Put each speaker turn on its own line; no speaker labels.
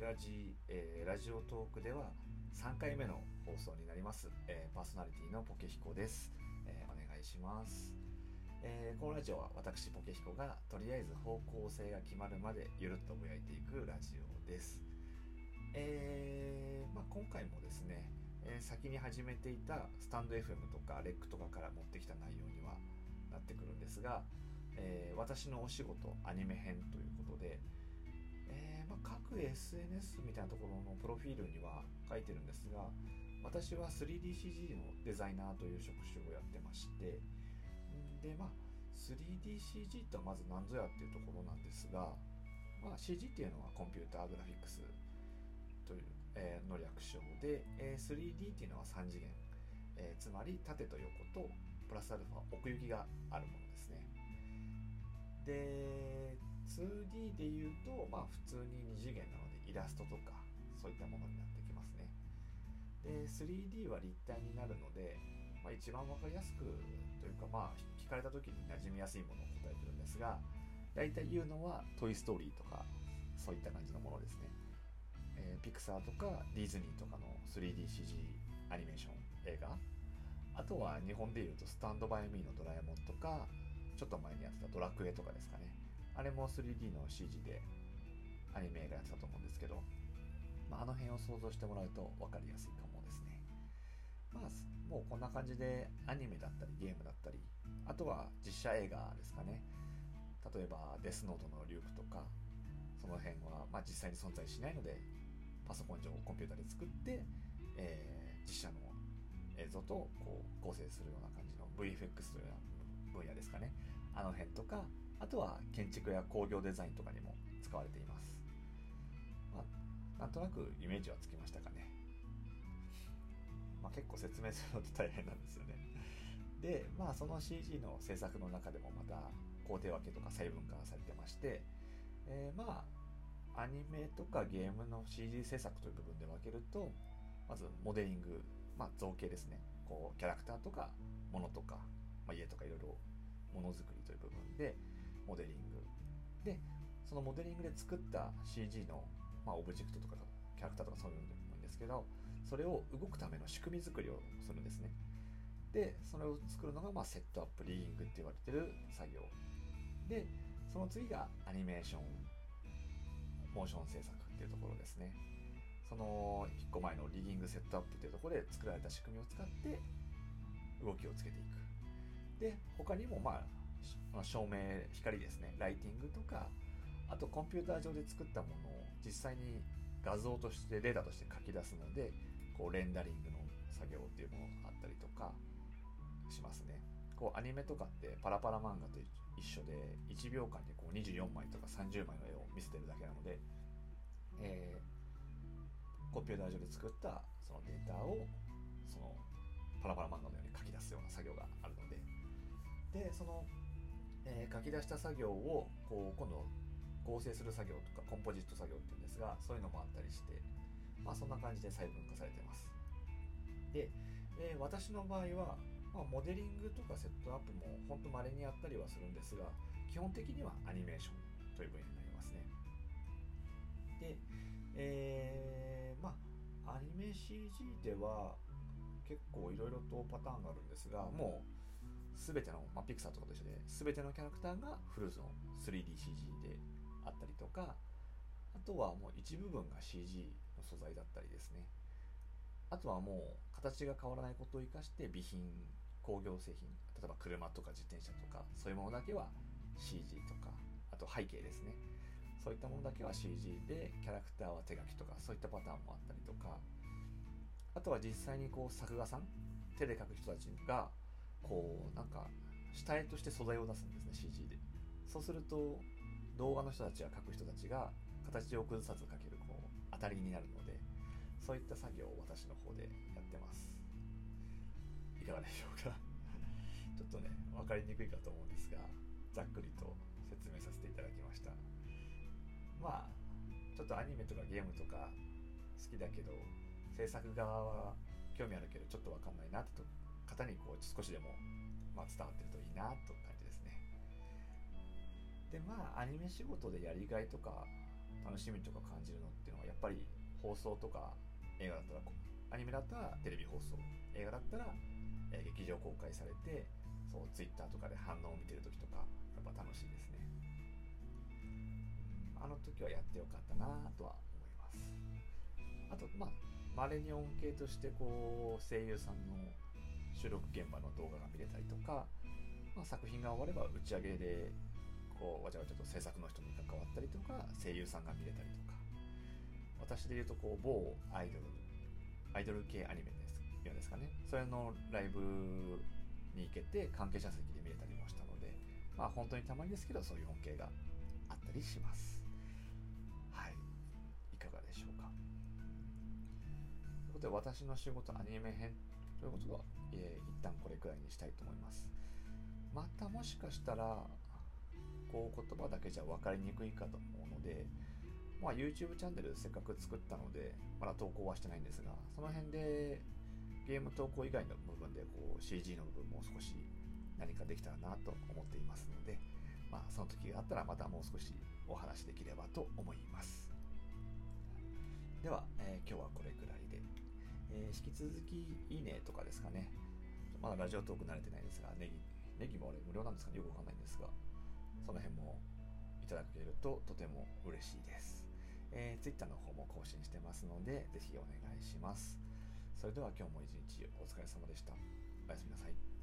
ラジ、えー、ラジオトークでは3回目の放送になります、えー、パーソナリティのポケヒコです、えー、お願いします、えこのラジオは私ポケヒコがとりあえず方向性が決まるまでゆるっとぼやいていくラジオです、えまあ、今回もですね、え先に始めていたスタンド FM とかレックとかから持ってきた内容にはなってくるんですが、え私のお仕事アニメ編ということで、えー、ま、各 SNS みたいなところのプロフィールには書いてるんですが私は 3DCG のデザイナーという職種をやってましてでまあ 3DCG とはまず何ぞやっていうところなんですが、まあ、CG っていうのはコンピューターグラフィックスという、えー、の略称で、えー、3D っていうのは3次元、えー、つまり縦と横とプラスアルファ奥行きがあるものですね。で 2D で言うとまあ普通に2次元なのでイラストとかそういったものになってきますね。で 3D は立体になるので、まあ、一番分かりやすくというかまあ聞かれた時に馴染みやすいものを答えてるんですが大体言うのは「トイ・ストーリー」とかそういった感じのものですね、えー、ピクサーとかディズニーとかの 3DCG アニメーション映画。あとは日本でいうと「スタンド・バイ・ミー」の「ドラえもん」とかちょっと前にやってた「ドラクエ」とかですかね。あれも 3D の CG でアニメ映画やってたと思うんですけど、まあ、あの辺を想像してもらうと分かりやすいかもですね。まあもうこんな感じでアニメだったりゲームだったりあとは実写映画ですかね。例えばデスノートのリュークとかその辺は、まあ、実際に存在しないのでパソコン上コンピューターで作って、えー、実写の映像とこう合成するような感じの VFX というような分野ですかね。あの辺とかあとは建築や工業デザインとかにも使われています、まあ、なんとなくイメージはつきましたかね、まあ、結構説明するのって大変なんですよね。でまあその CG の制作の中でもまた工程分けとか細分化されてまして、えー、まあアニメとかゲームの CG 制作という部分で分けるとまずモデリング、まあ、造形ですね。こうキャラクターとか物とか、まあ、家とかいろいろものづくりという部分でモデリング。でそのモデリングで作った CG の、まあ、オブジェクトとかキャラクターとかそういうのでもいいんですけどそれを動くための仕組み作りをするんですね。でそれを作るのが、まあ、セットアップリーングって言われてる作業。でその次がアニメーションモーション制作っていうところですね。その1個前のリギングセットアップっていうところで作られた仕組みを使って動きをつけていく。で他にもまあ照明光ですね。ライティングとかあとコンピューター上で作ったものを実際に画像としてデータとして書き出すのでこうレンダリングの作業っていうものがあったりとかしますね。こうアニメとかってパラパラ漫画と一緒で1秒間にこう24枚とか30枚の絵を見せてるだけなので、えー、コンピューター上で作ったそのデータをそのパラパラ漫画のように書き出すような作業があるので。でそのえー、書き出した作業をこう今度合成する作業とかコンポジット作業っていうんですがそういうのもあったりしてまあそんな感じで細分化されてます。で、えー、私の場合は、まあ、モデリングとかセットアップも本当稀にやったりはするんですが基本的にはアニメーションという分野になりますね。で、えー、まあアニメ CG では結構いろいろとパターンがあるんですがもう全ての、まあ、ピクサーとかと一緒で全てのキャラクターがフルーツの 3DCG であったりとかあとはもう一部分が CG の素材だったりですね。あとはもう形が変わらないことを生かして備品工業製品例えば車とか自転車とかそういうものだけは CG とかあと背景ですね。そういったものだけは CG でキャラクターは手書きとかそういったパターンもあったりとか。あとは実際にこう作画さん手で描く人たちがこうなんか下絵として素材を出すんですね CG で。そうすると動画の人たちや描く人たちが形を崩さず描けるこう当たりになるのでそういった作業を私の方でやってます。いかがでしょうか。ちょっとね分かりにくいかと思うんですがざっくりと説明させていただきました。まあちょっとアニメとかゲームとか好きだけど制作側は興味あるけどちょっと分かんないなって方にこう少しでも、まあ、伝わってるといいなと感じですね。でまあアニメ仕事でやりがいとか楽しみとか感じるのっていうのはやっぱり放送とか映画だったらアニメだったらテレビ放送映画だったら、えー、劇場公開されてそうツイッターとかで反応を見てる時とかやっぱ楽しいですね。あの時はやってよかったなとは思います。あとまあまれに恩恵としてこう声優さんの収録現場の動画が見れたりとか、まあ、作品が終われば打ち上げでこうわちゃわちゃと制作の人に関わったりとか声優さんが見れたりとか私で言うとこう某アイドルアイドル系アニメですようですかね。それのライブに行けて関係者席で見れたりもしたのでまあ本当にたまにですけどそういう恩恵があったりします。はい。いかがでしょうか。ということで私の仕事アニメ編ということは、えー、一旦これくらいにしたいと思いますまたもしかしたらこう言葉だけじゃ分かりにくいかと思うのでまあ、YouTube チャンネルせっかく作ったので、まだ投稿はしてないんですが、その辺でゲーム投稿以外の部分でこう CG の部分も少し何かできたらなと思っていますので、まあ、その時があったらまたもう少しお話できればと思います。引き続きいいねとかですかね。まだラジオトーク慣れてないですが、ネギ、ネギもあれ無料なんですかねよくわかんないんですが、その辺もいただけるととても嬉しいです。えー、Twitter の方も更新してますので、ぜひお願いします。それでは今日も一日お疲れ様でした。おやすみなさい。